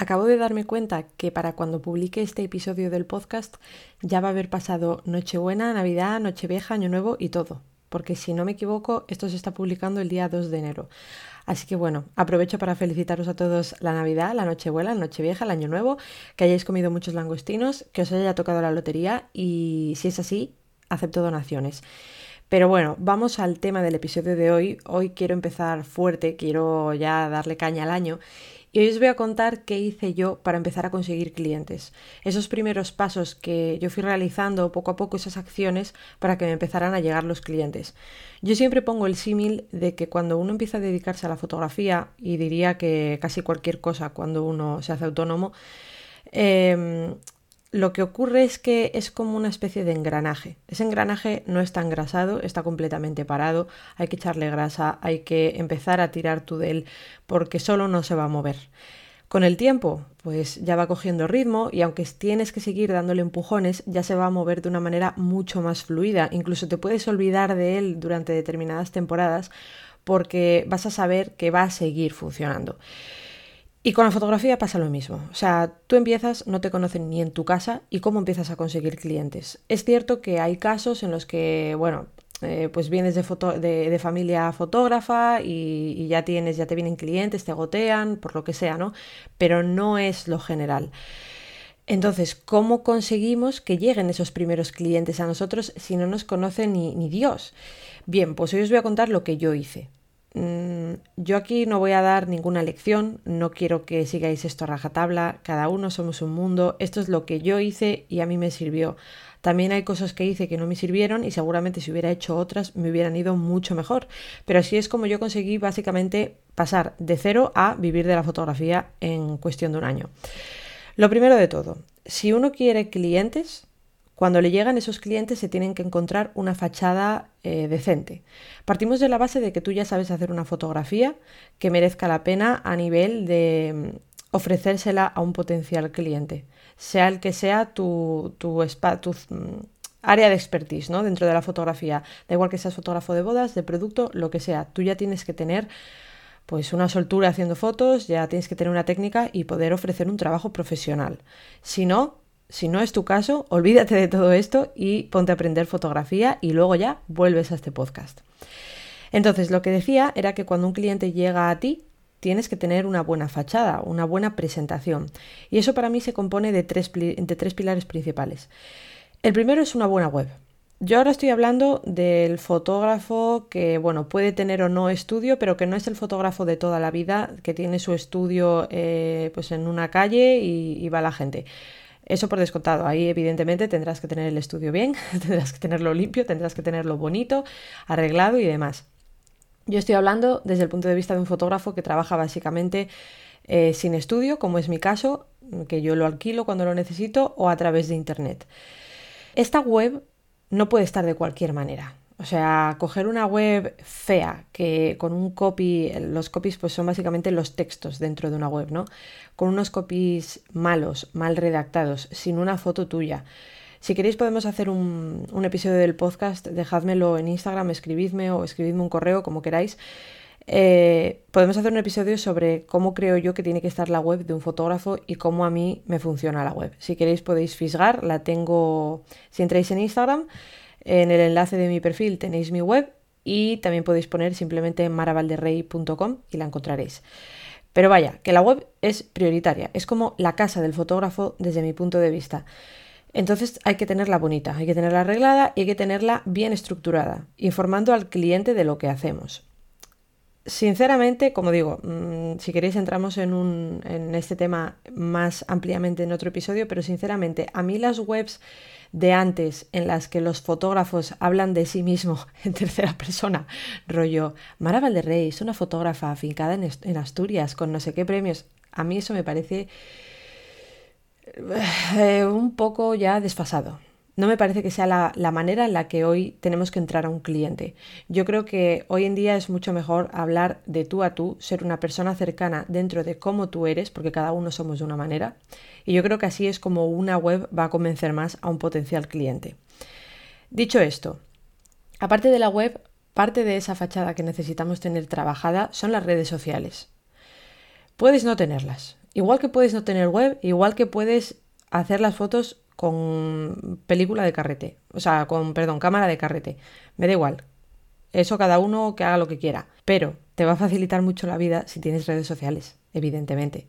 Acabo de darme cuenta que para cuando publique este episodio del podcast ya va a haber pasado Nochebuena, Navidad, Nochevieja, Año Nuevo y todo. Porque si no me equivoco, esto se está publicando el día 2 de enero. Así que bueno, aprovecho para felicitaros a todos la Navidad, la Nochebuena, la Nochevieja, el Año Nuevo, que hayáis comido muchos langostinos, que os haya tocado la lotería y si es así, acepto donaciones. Pero bueno, vamos al tema del episodio de hoy. Hoy quiero empezar fuerte, quiero ya darle caña al año y hoy os voy a contar qué hice yo para empezar a conseguir clientes. Esos primeros pasos que yo fui realizando poco a poco, esas acciones para que me empezaran a llegar los clientes. Yo siempre pongo el símil de que cuando uno empieza a dedicarse a la fotografía, y diría que casi cualquier cosa cuando uno se hace autónomo, eh, lo que ocurre es que es como una especie de engranaje. Ese engranaje no está engrasado, está completamente parado, hay que echarle grasa, hay que empezar a tirar tú de él porque solo no se va a mover. Con el tiempo, pues ya va cogiendo ritmo y aunque tienes que seguir dándole empujones, ya se va a mover de una manera mucho más fluida. Incluso te puedes olvidar de él durante determinadas temporadas porque vas a saber que va a seguir funcionando. Y con la fotografía pasa lo mismo. O sea, tú empiezas, no te conocen ni en tu casa y cómo empiezas a conseguir clientes. Es cierto que hay casos en los que, bueno, eh, pues vienes de, de, familia fotógrafa y, ya tienes, ya te vienen clientes, te gotean, por lo que sea, ¿no? Pero no es lo general. Entonces, ¿cómo conseguimos que lleguen esos primeros clientes a nosotros si no nos conoce ni, ni Dios? Bien, pues hoy os voy a contar lo que yo hice. Mm, yo aquí no voy a dar ninguna lección, no quiero que sigáis esto a rajatabla, cada uno somos un mundo, esto es lo que yo hice y a mí me sirvió. También hay cosas que hice que no me sirvieron y seguramente si hubiera hecho otras me hubieran ido mucho mejor. Pero así es como yo conseguí básicamente pasar de cero a vivir de la fotografía en cuestión de un año. Lo primero de todo, si uno quiere clientes, cuando le llegan esos clientes se tienen que encontrar una fachada eh, decente. Partimos de la base de que tú ya sabes hacer una fotografía que merezca la pena a nivel de mm, ofrecérsela a un potencial cliente, sea el que sea tu, tu, mm, área de expertise ¿no? dentro de la fotografía. Da igual que seas fotógrafo de bodas, de producto, lo que sea. Tú ya tienes que tener pues una soltura haciendo fotos, ya tienes que tener una técnica y poder ofrecer un trabajo profesional. Si no, si no es tu caso, olvídate de todo esto y ponte a aprender fotografía y luego ya vuelves a este podcast. Entonces, lo que decía era que cuando un cliente llega a ti, tienes que tener una buena fachada, una buena presentación. Y eso para mí se compone de tres, de tres pilares principales. El primero es una buena web. Yo ahora estoy hablando del fotógrafo que, bueno, puede tener o no estudio, pero que no es el fotógrafo de toda la vida, que tiene su estudio eh, pues en una calle y va la gente. Eso por descontado. Ahí evidentemente tendrás que tener el estudio bien, tendrás que tenerlo limpio, tendrás que tenerlo bonito, arreglado y demás. Yo estoy hablando desde el punto de vista de un fotógrafo que trabaja básicamente eh, sin estudio, como es mi caso, que yo lo alquilo cuando lo necesito o a través de Internet. Esta web no puede estar de cualquier manera. O sea, coger una web fea que con un copy, los copies pues son básicamente los textos dentro de una web, ¿no? Con unos copies malos, mal redactados, sin una foto tuya. Si queréis podemos hacer un, episodio del podcast, dejádmelo en Instagram, escribidme o escribidme un correo, como queráis. Eh, podemos hacer un episodio sobre cómo creo yo que tiene que estar la web de un fotógrafo y cómo a mí me funciona la web. Si queréis podéis fisgar, la tengo, si entráis en Instagram, en el enlace de mi perfil tenéis mi web y también podéis poner simplemente maravalderrey.com y la encontraréis. Pero vaya, que la web es prioritaria, es como la casa del fotógrafo desde mi punto de vista. Entonces hay que tenerla bonita, hay que tenerla arreglada y hay que tenerla bien estructurada, informando al cliente de lo que hacemos. Sinceramente, como digo, mm, si queréis entramos en, este tema más ampliamente en otro episodio, pero sinceramente a mí las webs de antes en las que los fotógrafos hablan de sí mismos en tercera persona, rollo, Mara Valderrey es una fotógrafa afincada en, en Asturias con no sé qué premios, a mí eso me parece eh, un poco ya desfasado. No me parece que sea la, manera en la que hoy tenemos que entrar a un cliente. Yo creo que hoy en día es mucho mejor hablar de tú a tú, ser una persona cercana dentro de cómo tú eres, porque cada uno somos de una manera. Y yo creo que así es como una web va a convencer más a un potencial cliente. Dicho esto, aparte de la web, parte de esa fachada que necesitamos tener trabajada son las redes sociales. Puedes no tenerlas, Igual que puedes no tener web, igual que puedes hacer las fotos con película de carrete, o sea, con, perdón, cámara de carrete. Me da igual. Eso cada uno que haga lo que quiera. Pero te va a facilitar mucho la vida si tienes redes sociales, evidentemente.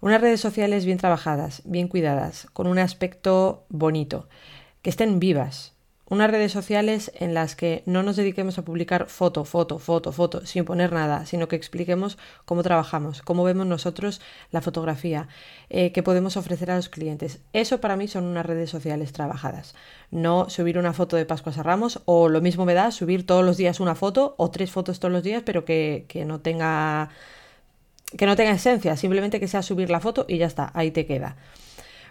Unas redes sociales bien trabajadas, bien cuidadas, con un aspecto bonito, que estén vivas, unas redes sociales en las que no nos dediquemos a publicar foto, foto, foto, foto, sin poner nada, sino que expliquemos cómo trabajamos, cómo vemos nosotros la fotografía, eh, que podemos ofrecer a los clientes. Eso para mí son unas redes sociales trabajadas. No subir una foto de Pascuas a Ramos o lo mismo me da subir todos los días una foto o tres fotos todos los días, pero que, que no tenga que no tenga esencia, simplemente que sea subir la foto y ya está, ahí te queda.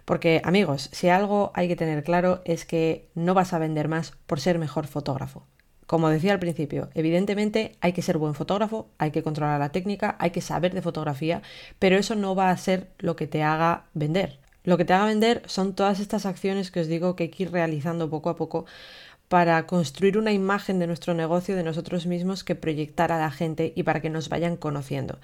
Porque amigos, si algo hay que tener claro es que no vas a vender más por ser mejor fotógrafo. Como decía al principio, evidentemente hay que ser buen fotógrafo, hay que controlar la técnica, hay que saber de fotografía, pero eso no va a ser lo que te haga vender. Lo que te haga vender son todas estas acciones que os digo que hay que ir realizando poco a poco para construir una imagen de nuestro negocio, de nosotros mismos, que proyectar a la gente y para que nos vayan conociendo.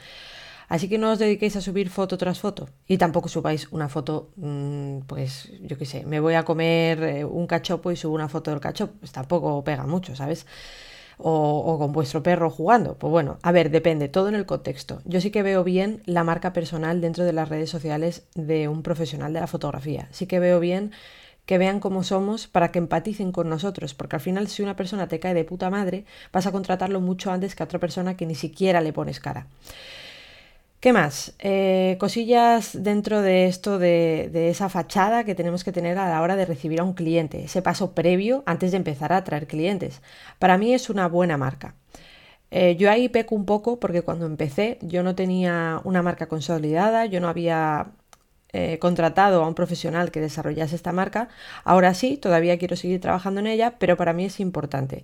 Así que no os dediquéis a subir foto tras foto y tampoco subáis una foto, mm, pues yo qué sé, me voy a comer eh, un cachopo y subo una foto del cachopo, pues tampoco pega mucho, ¿sabes? O, o, con vuestro perro jugando. Pues bueno, a ver, depende, todo en el contexto. Yo sí que veo bien la marca personal dentro de las redes sociales de un profesional de la fotografía. Sí que veo bien que vean cómo somos para que empaticen con nosotros, porque al final si una persona te cae de puta madre, vas a contratarlo mucho antes que a otra persona que ni siquiera le pones cara. ¿Qué más? Eh, cosillas dentro de esto de, esa fachada que tenemos que tener a la hora de recibir a un cliente, ese paso previo antes de empezar a atraer clientes. Para mí es una buena marca. Eh, yo ahí peco un poco porque cuando empecé yo no tenía una marca consolidada, yo no había eh, contratado a un profesional que desarrollase esta marca. Ahora sí, todavía quiero seguir trabajando en ella, pero para mí es importante.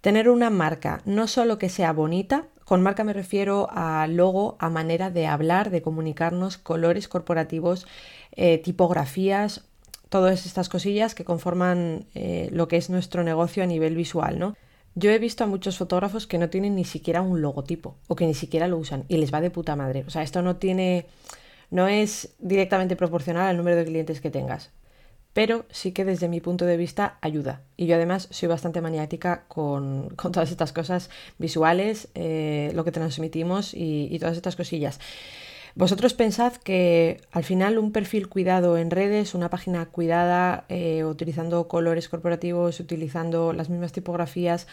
Tener una marca no solo que sea bonita, con marca me refiero a logo, a manera de hablar, de comunicarnos, colores corporativos, eh, tipografías, todas estas cosillas que conforman eh, lo que es nuestro negocio a nivel visual, ¿no? Yo he visto a muchos fotógrafos que no tienen ni siquiera un logotipo o que ni siquiera lo usan y les va de puta madre. O sea, esto no tiene, no es directamente proporcional al número de clientes que tengas pero sí que desde mi punto de vista ayuda. Y yo además soy bastante maniática con, todas estas cosas visuales, eh, lo que transmitimos y, todas estas cosillas. Vosotros pensad que al final un perfil cuidado en redes, una página cuidada, eh, utilizando colores corporativos, utilizando las mismas tipografías,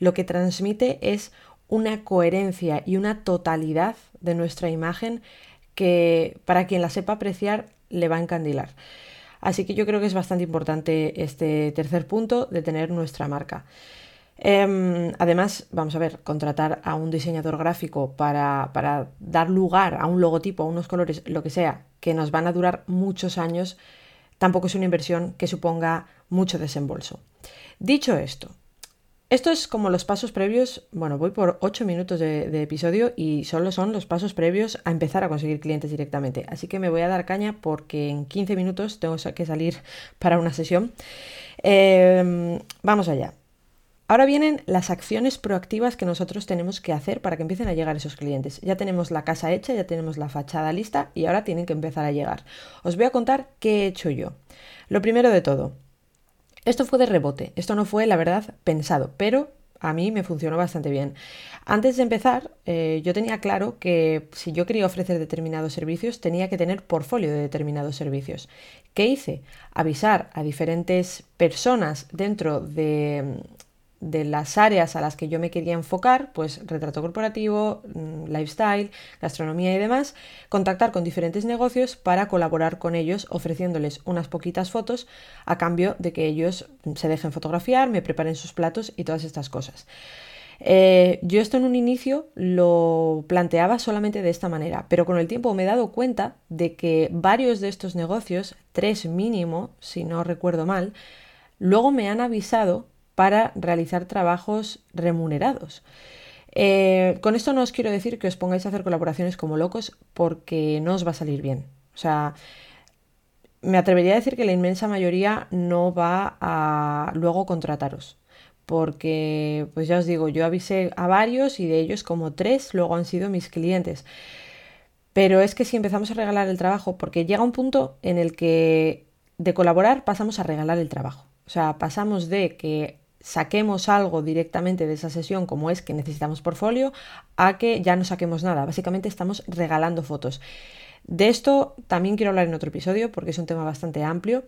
lo que transmite es una coherencia y una totalidad de nuestra imagen que para quien la sepa apreciar le va a encandilar. Así que yo creo que es bastante importante este tercer punto de tener nuestra marca. Em, además, vamos a ver, contratar a un diseñador gráfico para, para, dar lugar a un logotipo, a unos colores, lo que sea, que nos van a durar muchos años, tampoco es una inversión que suponga mucho desembolso. Dicho esto, esto es como los pasos previos, bueno, voy por 8 minutos de, episodio y solo son los pasos previos a empezar a conseguir clientes directamente. Así que me voy a dar caña porque en 15 minutos tengo que salir para una sesión. Em, vamos allá. Ahora vienen las acciones proactivas que nosotros tenemos que hacer para que empiecen a llegar esos clientes. Ya tenemos la casa hecha, ya tenemos la fachada lista y ahora tienen que empezar a llegar. Os voy a contar qué he hecho yo. Lo primero de todo, esto fue de rebote, esto no fue, la verdad, pensado, pero a mí me funcionó bastante bien. Antes de empezar, eh, yo tenía claro que si yo quería ofrecer determinados servicios, tenía que tener portfolio de determinados servicios. ¿Qué hice? Avisar a diferentes personas dentro de, de las áreas a las que yo me quería enfocar, pues retrato corporativo, mm, lifestyle, gastronomía y demás, contactar con diferentes negocios para colaborar con ellos ofreciéndoles unas poquitas fotos a cambio de que ellos se dejen fotografiar, me preparen sus platos y todas estas cosas. Eh, yo esto en un inicio lo planteaba solamente de esta manera, pero con el tiempo me he dado cuenta de que varios de estos negocios, tres mínimo, si no recuerdo mal, luego me han avisado para realizar trabajos remunerados. Eh, con esto no os quiero decir que os pongáis a hacer colaboraciones como locos porque no os va a salir bien. O sea, me atrevería a decir que la inmensa mayoría no va a luego contrataros. Porque, pues ya os digo, yo avisé a varios y de ellos como tres luego han sido mis clientes. Pero es que si empezamos a regalar el trabajo, porque llega un punto en el que de colaborar pasamos a regalar el trabajo. O sea, pasamos de que saquemos algo directamente de esa sesión, como es que necesitamos portfolio, a que ya no saquemos nada. Básicamente estamos regalando fotos. De esto también quiero hablar en otro episodio porque es un tema bastante amplio,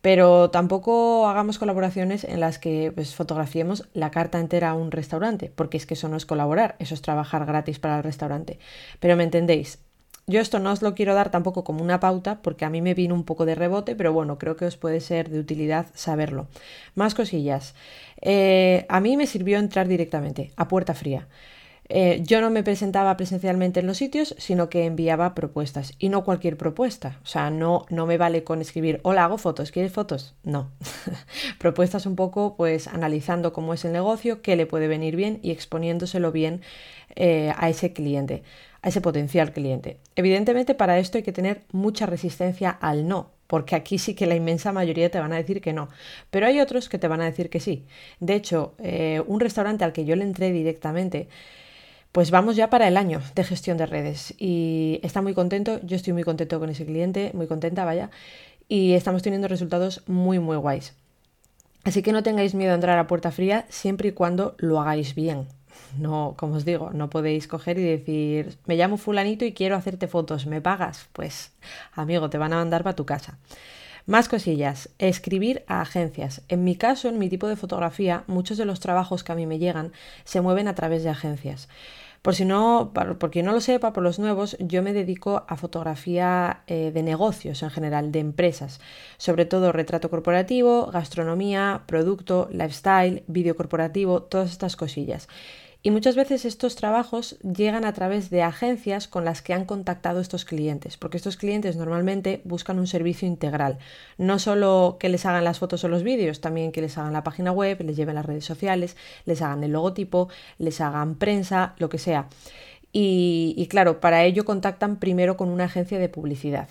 pero tampoco hagamos colaboraciones en las que pues, fotografiemos la carta entera a un restaurante, porque es que eso no es colaborar, eso es trabajar gratis para el restaurante. Pero me entendéis, yo esto no os lo quiero dar tampoco como una pauta porque a mí me vino un poco de rebote, pero bueno, creo que os puede ser de utilidad saberlo. Más cosillas. Eh, a mí me sirvió entrar directamente, a puerta fría. Eh, yo no me presentaba presencialmente en los sitios, sino que enviaba propuestas. Y no cualquier propuesta. O sea, no, no me vale con escribir, hola, hago fotos, ¿quieres fotos? No. propuestas un poco, pues, analizando cómo es el negocio, qué le puede venir bien y exponiéndoselo bien eh, a ese cliente a ese potencial cliente. Evidentemente para esto hay que tener mucha resistencia al no, porque aquí sí que la inmensa mayoría te van a decir que no, pero hay otros que te van a decir que sí. De hecho, eh, un restaurante al que yo le entré directamente, pues vamos ya para el año de gestión de redes y está muy contento, yo estoy muy contento con ese cliente, muy contenta, vaya, y estamos teniendo resultados muy, muy guays. Así que no tengáis miedo a entrar a puerta fría siempre y cuando lo hagáis bien, no, como os digo, no podéis coger y decir, me llamo fulanito y quiero hacerte fotos, ¿me pagas? Pues, amigo, te van a mandar para tu casa. Más cosillas. Escribir a agencias. En mi caso, en mi tipo de fotografía, muchos de los trabajos que a mí me llegan se mueven a través de agencias. Por si no, por quien no lo sepa, por los nuevos, yo me dedico a fotografía eh, de negocios en general, de empresas, sobre todo retrato corporativo, gastronomía, producto, lifestyle, vídeo corporativo, todas estas cosillas. Y muchas veces estos trabajos llegan a través de agencias con las que han contactado estos clientes, porque estos clientes normalmente buscan un servicio integral, no solo que les hagan las fotos o los vídeos, también que les hagan la página web, les lleven las redes sociales, les hagan el logotipo, les hagan prensa, lo que sea. Y, y claro, para ello contactan primero con una agencia de publicidad.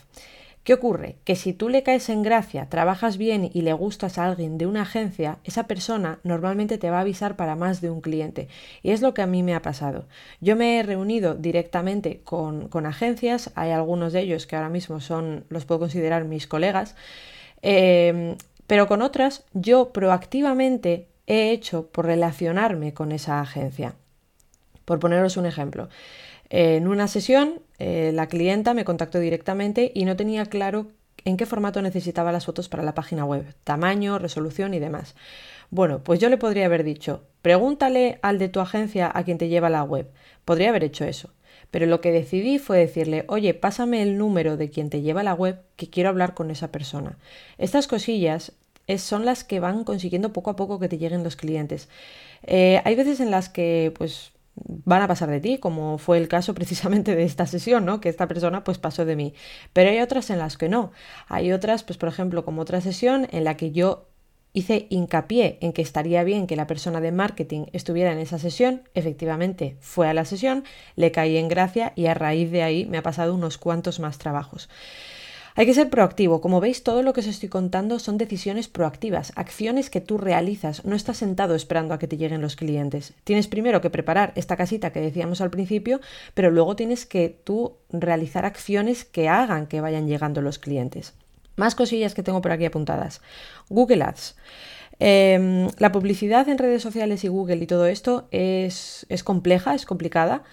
¿Qué ocurre? Que si tú le caes en gracia, trabajas bien y le gustas a alguien de una agencia, esa persona normalmente te va a avisar para más de un cliente. Y es lo que a mí me ha pasado. Yo me he reunido directamente con, agencias, hay algunos de ellos que ahora mismo son, los puedo considerar mis colegas, eh, pero con otras yo proactivamente he hecho por relacionarme con esa agencia. Por poneros un ejemplo. En una sesión, eh, la clienta me contactó directamente y no tenía claro en qué formato necesitaba las fotos para la página web, tamaño, resolución y demás. Bueno, pues yo le podría haber dicho, pregúntale al de tu agencia a quien te lleva la web. Podría haber hecho eso. Pero lo que decidí fue decirle, oye, pásame el número de quien te lleva la web, que quiero hablar con esa persona. Estas cosillas son las que van consiguiendo poco a poco que te lleguen los clientes. Eh, hay veces en las que, pues, van a pasar de ti, como fue el caso precisamente de esta sesión, ¿no? Que esta persona pues pasó de mí. Pero hay otras en las que no. Hay otras, pues por ejemplo, como otra sesión en la que yo hice hincapié en que estaría bien que la persona de marketing estuviera en esa sesión, efectivamente fue a la sesión, le caí en gracia y a raíz de ahí me ha pasado unos cuantos más trabajos. Hay que ser proactivo. Como veis, todo lo que os estoy contando son decisiones proactivas, acciones que tú realizas. No estás sentado esperando a que te lleguen los clientes. Tienes primero que preparar esta casita que decíamos al principio, pero luego tienes que tú realizar acciones que hagan que vayan llegando los clientes. Más cosillas que tengo por aquí apuntadas. Google Ads. Em, la publicidad en redes sociales y Google y todo esto es, es compleja, es complicada.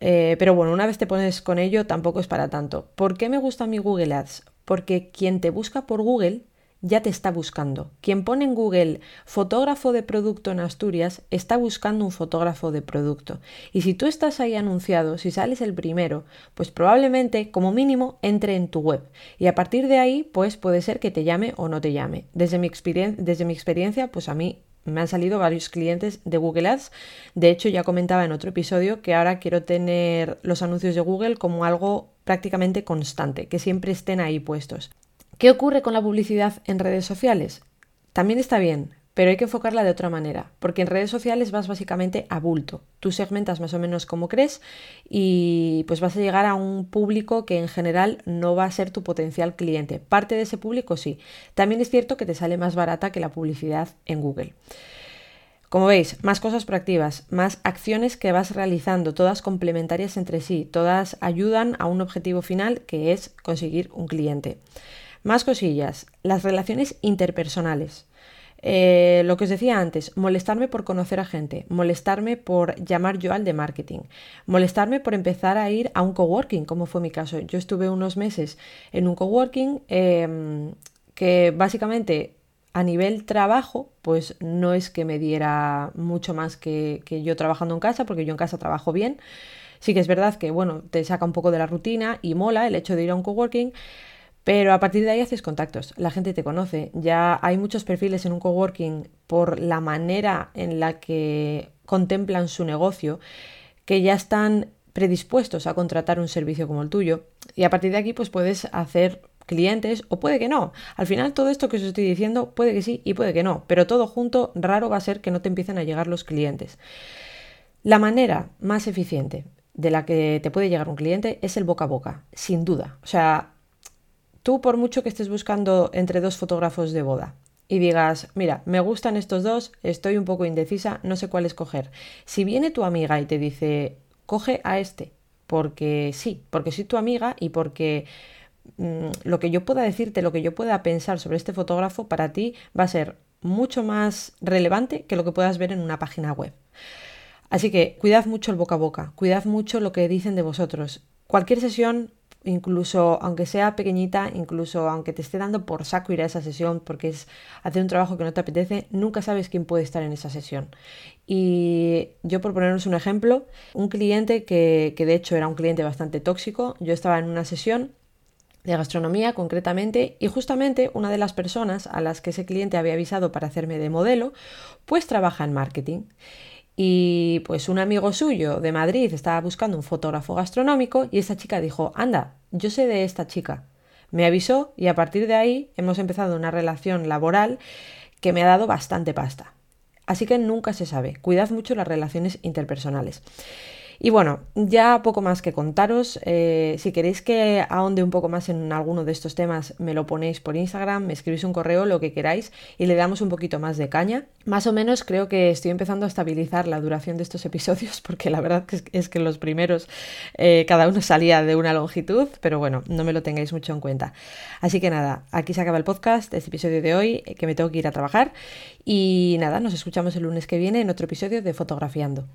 Eh, pero bueno, una vez te pones con ello, tampoco es para tanto. ¿Por qué me gusta mi Google Ads? Porque quien te busca por Google ya te está buscando. Quien pone en Google fotógrafo de producto en Asturias está buscando un fotógrafo de producto. Y si tú estás ahí anunciado, si sales el primero, pues probablemente como mínimo entre en tu web. Y a partir de ahí, pues puede ser que te llame o no te llame. Desde mi, desde mi experiencia, pues a mí me han salido varios clientes de Google Ads. De hecho, ya comentaba en otro episodio que ahora quiero tener los anuncios de Google como algo prácticamente constante, que siempre estén ahí puestos. ¿Qué ocurre con la publicidad en redes sociales? También está bien, pero hay que enfocarla de otra manera, porque en redes sociales vas básicamente a bulto. Tú segmentas más o menos como crees y pues vas a llegar a un público que en general no va a ser tu potencial cliente. Parte de ese público sí. También es cierto que te sale más barata que la publicidad en Google. Como veis, más cosas proactivas, más acciones que vas realizando, todas complementarias entre sí, todas ayudan a un objetivo final que es conseguir un cliente. Más cosillas, las relaciones interpersonales. Eh, lo que os decía antes, molestarme por conocer a gente, molestarme por llamar yo al de marketing, molestarme por empezar a ir a un coworking, como fue mi caso. Yo estuve unos meses en un coworking em, que básicamente a nivel trabajo, pues no es que me diera mucho más que, que, yo trabajando en casa, porque yo en casa trabajo bien. Sí que es verdad que, bueno, te saca un poco de la rutina y mola el hecho de ir a un coworking, pero a partir de ahí haces contactos, la gente te conoce, ya hay muchos perfiles en un coworking por la manera en la que contemplan su negocio, que ya están predispuestos a contratar un servicio como el tuyo y a partir de aquí pues puedes hacer clientes o puede que no. Al final todo esto que os estoy diciendo puede que sí y puede que no, pero todo junto raro va a ser que no te empiecen a llegar los clientes. La manera más eficiente de la que te puede llegar un cliente es el boca a boca, sin duda. O sea, tú por mucho que estés buscando entre dos fotógrafos de boda y digas, mira, me gustan estos dos, estoy un poco indecisa, no sé cuál escoger. Si viene tu amiga y te dice, coge a este, porque sí, porque soy tu amiga y porque Mm, lo que yo pueda decirte, lo que yo pueda pensar sobre este fotógrafo para ti va a ser mucho más relevante que lo que puedas ver en una página web. Así que cuidad mucho el boca a boca, cuidad mucho lo que dicen de vosotros. Cualquier sesión, incluso aunque sea pequeñita, incluso aunque te esté dando por saco ir a esa sesión porque es hacer un trabajo que no te apetece, nunca sabes quién puede estar en esa sesión. Y yo por poneros un ejemplo, un cliente que, que de hecho era un cliente bastante tóxico, yo estaba en una sesión de gastronomía concretamente y justamente una de las personas a las que ese cliente había avisado para hacerme de modelo pues trabaja en marketing y pues un amigo suyo de Madrid estaba buscando un fotógrafo gastronómico y esta chica dijo anda yo sé de esta chica me avisó y a partir de ahí hemos empezado una relación laboral que me ha dado bastante pasta. Así que nunca se sabe. Cuidad mucho las relaciones interpersonales y bueno, ya poco más que contaros. Eh, si queréis que ahonde un poco más en alguno de estos temas, me lo ponéis por Instagram, me escribís un correo, lo que queráis, y le damos un poquito más de caña. Más o menos creo que estoy empezando a estabilizar la duración de estos episodios, porque la verdad es que los primeros eh, cada uno salía de una longitud, pero bueno, no me lo tengáis mucho en cuenta. Así que nada, aquí se acaba el podcast, este episodio de hoy, que me tengo que ir a trabajar. Y nada, nos escuchamos el lunes que viene en otro episodio de Fotografiando.